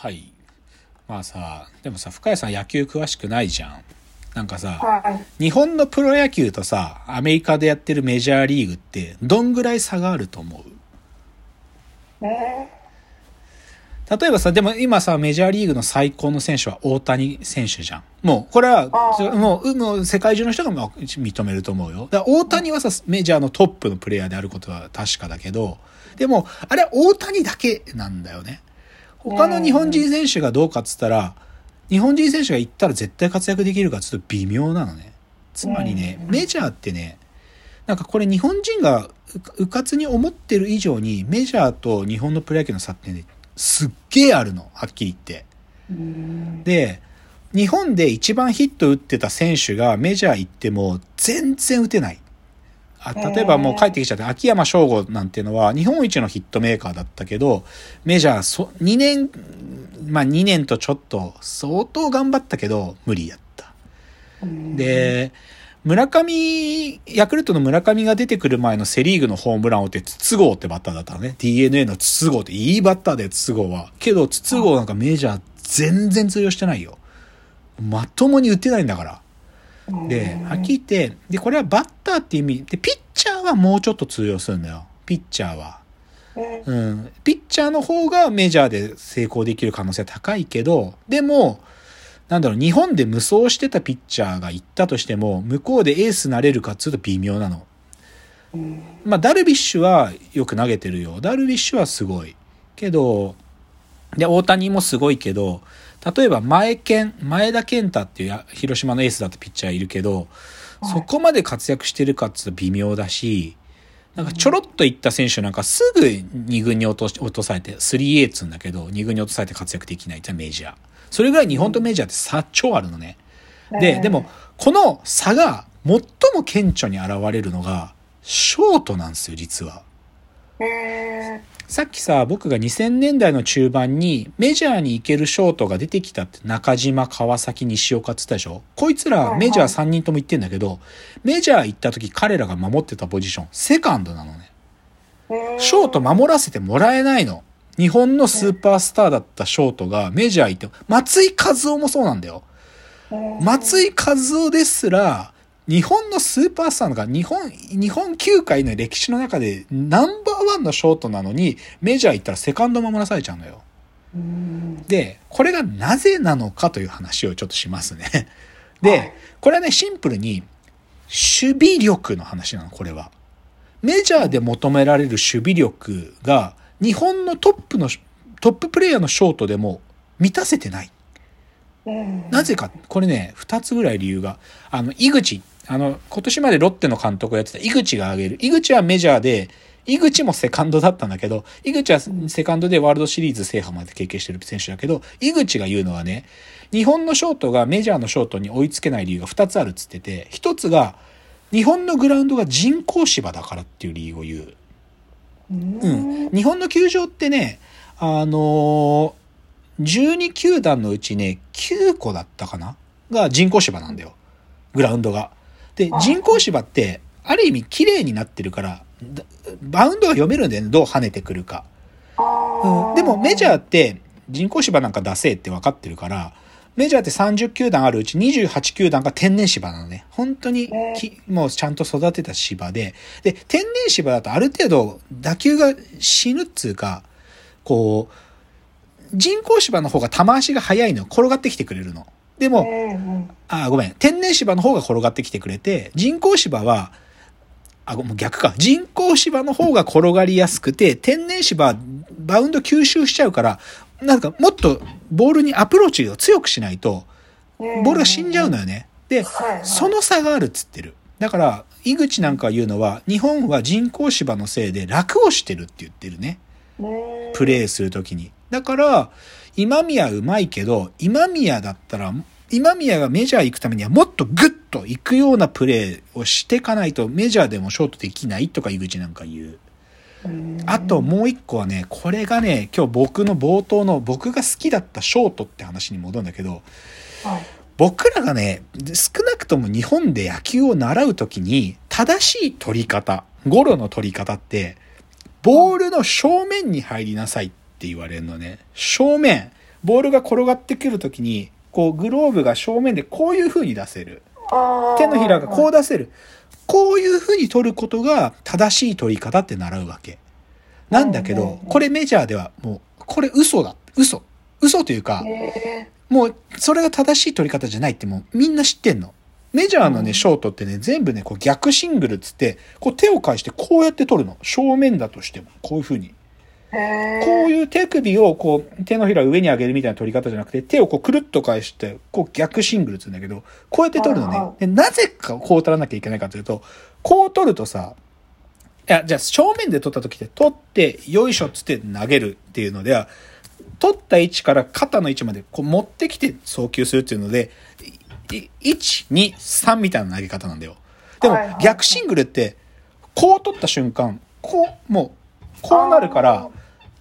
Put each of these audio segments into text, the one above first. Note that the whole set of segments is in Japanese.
はい。まあさ、でもさ、深谷さん野球詳しくないじゃん。なんかさ、はい。日本のプロ野球とさ、アメリカでやってるメジャーリーグって、どんぐらい差があると思う？ね例えばさ、でも今さ、メジャーリーグの最高の選手は大谷選手じゃん。もう、これはもう、もう世界中の人がまあ認めると思うよ。だ大谷はさ、メジャーのトップのプレイヤーであることは確かだけど、でも、あれは大谷だけなんだよね。他の日本人選手がどうかっつったら、日本人選手が行ったら絶対活躍できるかっつうと微妙なのね。つまりね、うんメジャーってね、なんかこれ日本人がううかつに思ってる以上にメジャーと日本のプロ野球の差ってね、すっげえあるの、はっきり言って。うん。で、日本で一番ヒット打ってた選手がメジャー行っても全然打てない。あ例えばもう帰ってきちゃって、秋山翔吾なんていうのは日本一のヒットメーカーだったけど、メジャーそ2年、まあ2年とちょっと相当頑張ったけど無理やった。うん、で、村上、ヤクルトの村上が出てくる前のセリーグのホームランを打って、筒香ってバッターだったのね。DNA の筒香っていいバッターだよ、筒香は。けど、筒香なんかメジャー全然通用してないよ。まともに打てないんだから。で、はっきり言って、で、これはバッターって意味、で、ピッチャーはもうちょっと通用するんだよ。ピッチャーは。ねうん。ピッチャーの方がメジャーで成功できる可能性は高いけど、でも、なんだろう、日本で無双してたピッチャーが行ったとしても、向こうでエースなれるかっつうと微妙なの。うんまあ、ダルビッシュはよく投げてるよ。ダルビッシュはすごい。けど、で、大谷もすごいけど、例えば前健、前田健太っていうや広島のエースだったピッチャーいるけど、はいそこまで活躍してるかっつうと微妙だし、なんかちょろっといった選手なんかすぐ2軍に落とし落とされて、3A っつうんだけど、2軍に落とされて活躍できないってメジャー。それぐらい日本とメジャーって差超あるのね。で、でも、、この差が最も顕著に現れるのが、ショートなんですよ、実は。ねさっきさ、僕が2000年代の中盤にメジャーに行けるショートが出てきたって中島、川崎、西岡って言ったでしょ？こいつらメジャー3人とも行ってんだけど、メジャー行った時彼らが守ってたポジション、セカンドなのね。ショート守らせてもらえないの。日本のスーパースターだったショートがメジャー行っても、松井和夫もそうなんだよ。松井和夫ですら、日本のスーパースターのが日本、日本球界の歴史の中でナンバーワンのショートなのに、メジャー行ったらセカンド守らされちゃうのよ。うんで、これがなぜなのかという話をちょっとしますね。で、はいこれはね、シンプルに、守備力の話なの、これは。メジャーで求められる守備力が、日本のトップの、トッププレイヤーのショートでも満たせてない。うんなぜか、これね、二つぐらい理由が。あの、井口、あの、今年までロッテの監督をやってた井口が挙げる。井口はメジャーで、井口もセカンドだったんだけど、井口はセカンドでワールドシリーズ制覇まで経験してる選手だけど、井口が言うのはね、日本のショートがメジャーのショートに追いつけない理由が二つあるっつってて、一つが、日本のグラウンドが人工芝だからっていう理由を言う。うんうん。日本の球場ってね、あのー、12球団のうちね、9個だったかな？が人工芝なんだよ。グラウンドが。で、あ人工芝って、ある意味綺麗になってるから、だバウンドが読めるんだよね、どう跳ねてくるか。うん、でもメジャーって人工芝なんか出せって分かってるから、メジャーって30球団あるうち28球団が天然芝なのね。本当にき、もうちゃんと育てた芝で。で、天然芝だとある程度打球が死ぬっつうか、こう、人工芝の方が球足が速いの。転がってきてくれるの。でも、うんあ、ごめん。天然芝の方が転がってきてくれて、人工芝は、あ、ごもう逆か。人工芝の方が転がりやすくて、天然芝はバウンド吸収しちゃうから、なんかもっとボールにアプローチを強くしないと、うんボールが死んじゃうのよね。で、その差があるっつってる。だから、井口なんか言うのは、日本は人工芝のせいで楽をしてるって言ってるね。ねプレーするときに。だから、今宮うまいけど、今宮だったら、今宮がメジャー行くためにはもっとグッと行くようなプレーをしていかないとメジャーでもショートできないとか井口なんか言う。うんあともう一個はね、これがね、今日僕の冒頭の僕が好きだったショートって話に戻るんだけど、はい僕らがね、少なくとも日本で野球を習うときに、正しい取り方、ゴロの取り方って、ボールの正面に入りなさいって言われるのね。正面。ボールが転がってくるときに、こう、グローブが正面でこういう風に出せる。手のひらがこう出せる。こういう風に取ることが正しい取り方って習うわけ。なんだけどこれメジャーではもう、これ嘘だ。嘘。嘘というか、へもう、それが正しい取り方じゃないってもうみんな知ってんの。メジャーのね、うんショートってね、全部ね、こう逆シングルっつって、こう手を返してこうやって取るの。正面だとしても、こういう風に。こういう手首をこう手のひら上に上げるみたいな取り方じゃなくて手をこうくるっと返してこう逆シングルっつうんだけどこうやって取るのはいはね。でなぜかこう取らなきゃいけないかというとこう取るとさいやじゃあ正面で取った時って取ってよいしょっつって投げるっていうのでは取った位置から肩の位置までこう持ってきて送球するっていうのでい1、2、3みたいな投げ方なんだよ。でも逆シングルってこう取った瞬間こうもうこうなるから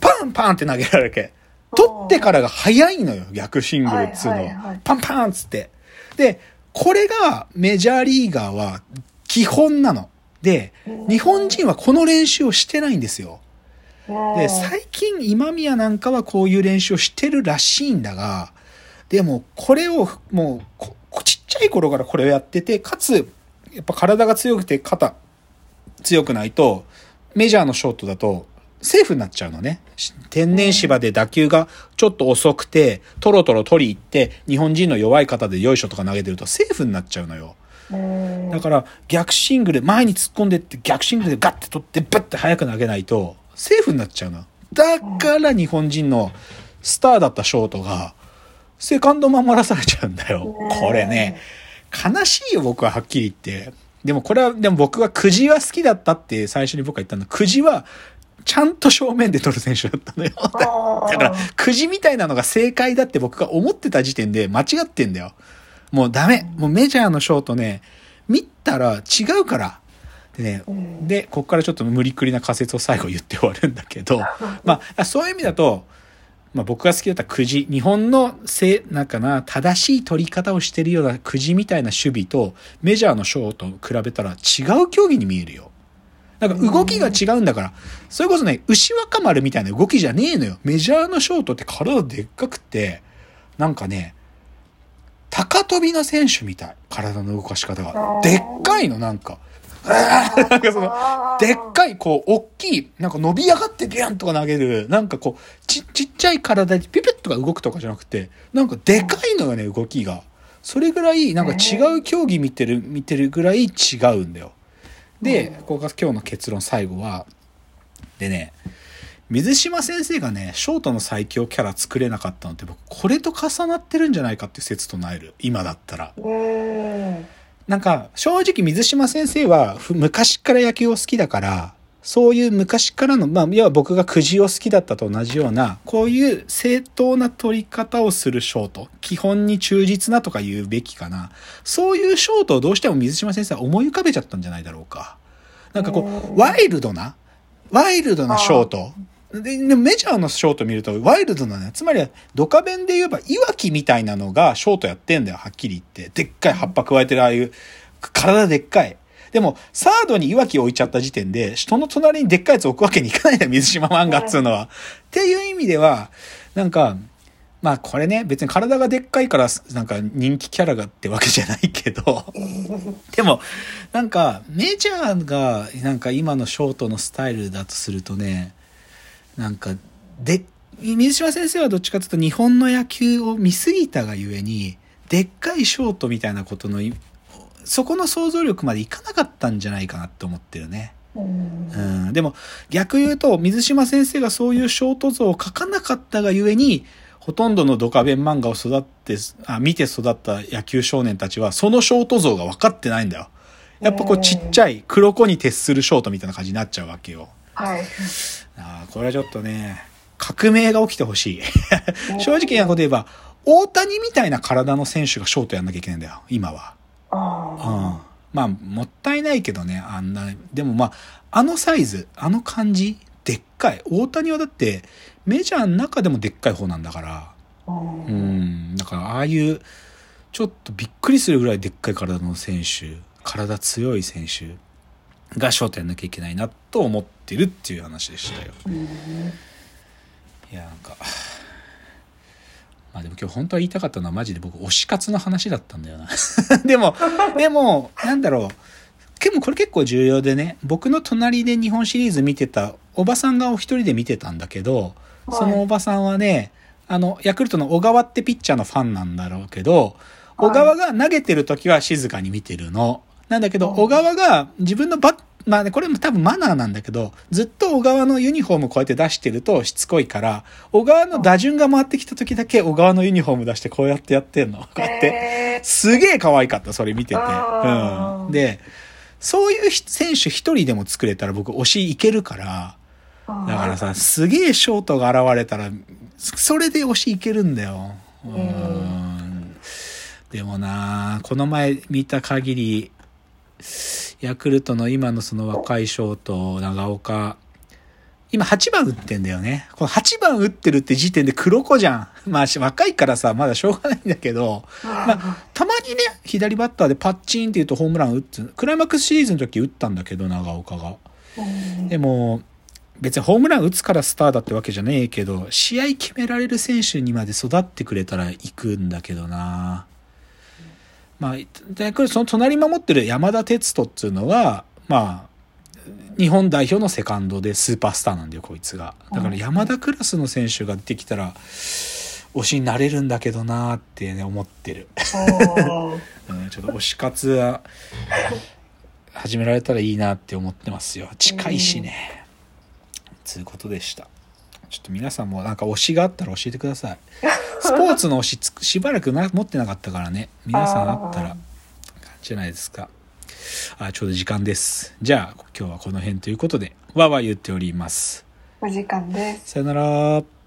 パンパンって投げられるわけ。取ってからが早いのよ、逆シングルっつうのは。はいはいはいパンパンっつって。で、これがメジャーリーガーは基本なの。で、日本人はこの練習をしてないんですよ。で、最近今宮なんかはこういう練習をしてるらしいんだが、でもこれをもうこちっちゃい頃からこれをやってて、かつ、やっぱ体が強くて肩強くないと、メジャーのショートだとセーフになっちゃうのね。し天然芝で打球がちょっと遅くて、トロトロ取り行って、日本人の弱い肩でよいしょとか投げてるとセーフになっちゃうのよ。うんだから逆シングル、前に突っ込んでって逆シングルでガッて取ってバッて速く投げないとセーフになっちゃうの。だから日本人のスターだったショートがセカンド守らされちゃうんだよ。これね、悲しいよ僕ははっきり言って。でもこれは、でも僕はくじは好きだったって最初に僕は言ったの。くじはちゃんと正面で取る選手だったのよ。だだから、くじみたいなのが正解だって僕が思ってた時点で間違ってんだよ。もうダメ。もうメジャーのショートね、見たら違うから。でね、うんで、ここからちょっと無理くりな仮説を最後言って終わるんだけど、まあ、そういう意味だと、まあ僕が好きだったくじ、日本のせ、なんかな、正しい取り方をしてるようなくじみたいな守備と、メジャーのショート比べたら違う競技に見えるよ。なんか動きが違うんだから、それこそね、牛若丸みたいな動きじゃねえのよ。メジャーのショートって体でっかくて、なんかね、高跳びの選手みたい。体の動かし方が。でっかいの、なんか。なんかその、でっかい、こう、大きい、なんか伸び上がってビャンとか投げる、なんかこう、ち、ちっちゃい体でピピッとか動くとかじゃなくて、なんかでかいのよね、動きが。それぐらい、なんか違う競技見てる、見てるぐらい違うんだよ。で、ここが今日の結論最後は、でね、水島先生がね、ショートの最強キャラ作れなかったのって僕、これと重なってるんじゃないかって説唱える。今だったら。うんなんか、正直水島先生はふ昔から野球を好きだから、そういう昔からの、まあ、要は僕がくじを好きだったと同じような、こういう正当な取り方をするショート、基本に忠実なとか言うべきかな。そういうショートをどうしても水島先生は思い浮かべちゃったんじゃないだろうか。なんかこうワイルドな、ワイルドなショート。で、でメジャーのショート見ると、ワイルドなね、つまりは、ドカベンで言えば、いわきみたいなのがショートやってんだよ、はっきり言って。でっかい葉っぱ加えてる、ああいう、体でっかい。でも、サードにいわき置いちゃった時点で、人の隣にでっかいやつ置くわけにいかないんだよ、水島漫画っつうのは。っていう意味では、なんか、まあこれね、別に体がでっかいから、なんか人気キャラがってわけじゃないけど、でも、なんか、メジャーが、なんか今のショートのスタイルだとするとね、なんか、で、水島先生はどっちかというと日本の野球を見すぎたがゆえに、でっかいショートみたいなことのい、そこの想像力までいかなかったんじゃないかなって思ってるね。うんうん、でも逆言うと水島先生がそういうショート像を描かなかったがゆえにほとんどのドカベン漫画を育ってあ見て育った野球少年たちはそのショート像が分かってないんだよ。やっぱこうちっちゃい黒子に徹するショートみたいな感じになっちゃうわけよ。はい。あーこれはちょっとね革命が起きてほしい。正直なこと言えば大谷みたいな体の選手がショートやんなきゃいけないんだよ今は。あうんまあ、もったいないけどね、あんな、でもまあ、あのサイズ、あの感じ、でっかい。大谷はだって、メジャーの中でもでっかい方なんだから、あ。う。うんん、だからああいう、ちょっとびっくりするぐらいでっかい体の選手、体強い選手がショートやんなきゃいけないなと思ってるっていう話でしたよ。いや、なんか、あでも今日本当は言いたかったのはマジで僕推し活の話だったんだよな。でも、でも、なんだろう。でもこれ結構重要でね、僕の隣で日本シリーズ見てたおばさんがお一人で見てたんだけど、そのおばさんはね、あの、ヤクルトの小川ってピッチャーのファンなんだろうけど、小川が投げてる時は静かに見てるの。なんだけど、小川が自分のバッ、まあね、これも多分マナーなんだけど、ずっと小川のユニフォームこうやって出してるとしつこいから、小川の打順が回ってきた時だけ小川のユニフォーム出してこうやってやってんの。こうやって。へすげえ可愛かった、それ見てて。うん。で、そういう選手一人でも作れたら僕推しいけるから、ーだからさ、すげえショートが現れたら、それで推しいけるんだよ。うーん。でもなこの前見た限り、ヤクルトの今のその若いショート、長岡、今8番打ってんだよね。この8番打ってるって時点で黒子じゃん。まあし若いからさ、まだしょうがないんだけど、まあ、たまにね、左バッターでパッチンって言うとホームラン打つ。クライマックスシリーズの時打ったんだけど、長岡が。うんでも、別にホームラン打つからスターだってわけじゃねえけど、試合決められる選手にまで育ってくれたら行くんだけどな。まあ、でこれその隣守ってる山田哲人っていうのは、まあ、日本代表のセカンドでスーパースターなんだよ、こいつが。だから山田クラスの選手が出てきたら、推しになれるんだけどなってね、思ってる。うんちょっと推し活は始められたらいいなって思ってますよ。近いしね。つうことでした。ちょっと皆さんもなんか推しがあったら教えてください。スポーツの推しつくしばらくな持ってなかったからね。皆さんあったら感じじゃないですか。あ、ちょうど時間です。じゃあ今日はこの辺ということで、わーわー言っております。お時間です。さよなら。